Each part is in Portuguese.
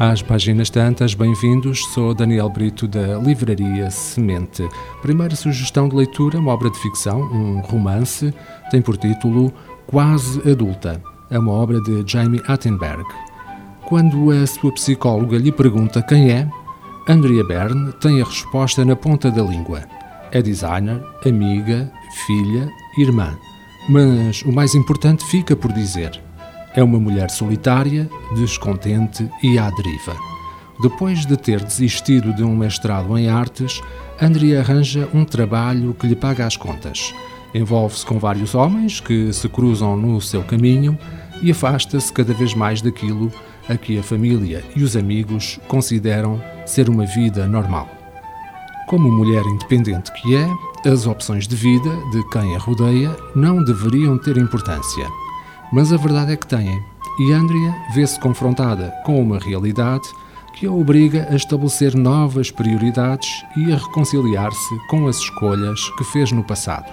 Às páginas tantas, bem-vindos. Sou Daniel Brito da Livraria Semente. Primeira sugestão de leitura, uma obra de ficção, um romance, tem por título Quase Adulta. É uma obra de Jamie Attenberg. Quando a sua psicóloga lhe pergunta quem é, Andrea Byrne tem a resposta na ponta da língua. É designer, amiga, filha, irmã. Mas o mais importante fica por dizer. É uma mulher solitária, descontente e à deriva. Depois de ter desistido de um mestrado em artes, Andrea arranja um trabalho que lhe paga as contas. Envolve-se com vários homens que se cruzam no seu caminho e afasta-se cada vez mais daquilo a que a família e os amigos consideram ser uma vida normal. Como mulher independente que é, as opções de vida de quem a rodeia não deveriam ter importância. Mas a verdade é que têm, e Andrea vê-se confrontada com uma realidade que a obriga a estabelecer novas prioridades e a reconciliar-se com as escolhas que fez no passado.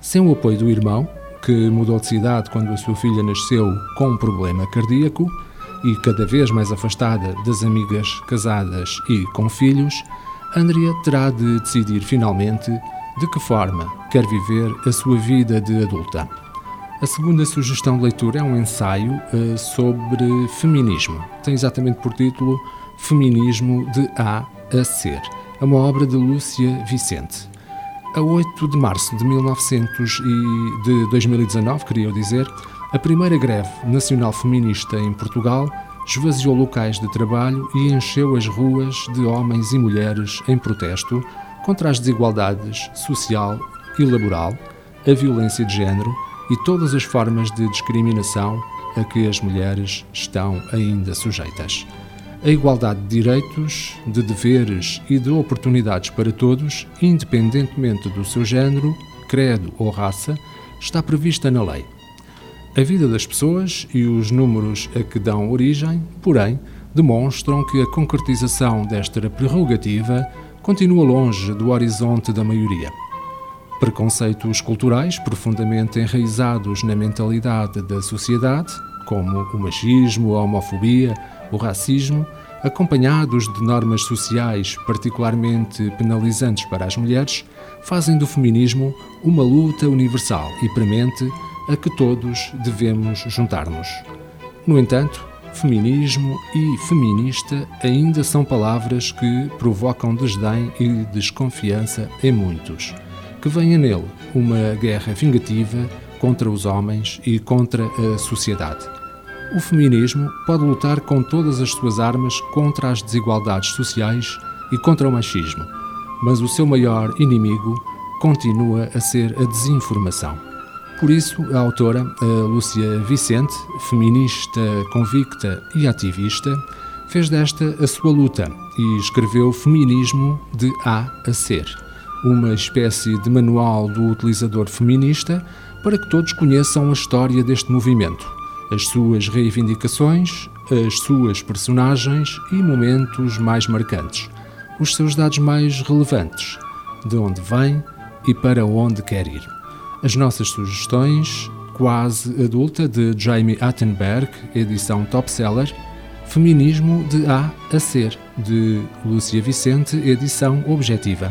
Sem o apoio do irmão, que mudou de cidade quando a sua filha nasceu com um problema cardíaco, e cada vez mais afastada das amigas casadas e com filhos, Andrea terá de decidir finalmente de que forma quer viver a sua vida de adulta. A segunda sugestão de leitura é um ensaio uh, sobre feminismo. Tem exatamente por título Feminismo de A a Ser. É uma obra de Lúcia Vicente. A 8 de março de 1900 e de 2019, queria dizer, a primeira greve nacional feminista em Portugal esvaziou locais de trabalho e encheu as ruas de homens e mulheres em protesto contra as desigualdades social e laboral, a violência de género e todas as formas de discriminação a que as mulheres estão ainda sujeitas. A igualdade de direitos, de deveres e de oportunidades para todos, independentemente do seu género, credo ou raça, está prevista na lei. A vida das pessoas e os números a que dão origem, porém, demonstram que a concretização desta prerrogativa continua longe do horizonte da maioria. Preconceitos culturais profundamente enraizados na mentalidade da sociedade, como o machismo, a homofobia, o racismo, acompanhados de normas sociais particularmente penalizantes para as mulheres, fazem do feminismo uma luta universal e premente a que todos devemos juntar-nos. No entanto, feminismo e feminista ainda são palavras que provocam desdém e desconfiança em muitos que venha nele uma guerra vingativa contra os homens e contra a sociedade. O feminismo pode lutar com todas as suas armas contra as desigualdades sociais e contra o machismo, mas o seu maior inimigo continua a ser a desinformação. Por isso, a autora, a Lúcia Vicente, feminista convicta e ativista, fez desta a sua luta e escreveu Feminismo de A a Ser uma espécie de manual do utilizador feminista para que todos conheçam a história deste movimento, as suas reivindicações, as suas personagens e momentos mais marcantes, os seus dados mais relevantes, de onde vem e para onde quer ir. As nossas sugestões, Quase Adulta, de Jamie Attenberg, edição top seller, Feminismo de A a Ser, de Lúcia Vicente, edição objetiva.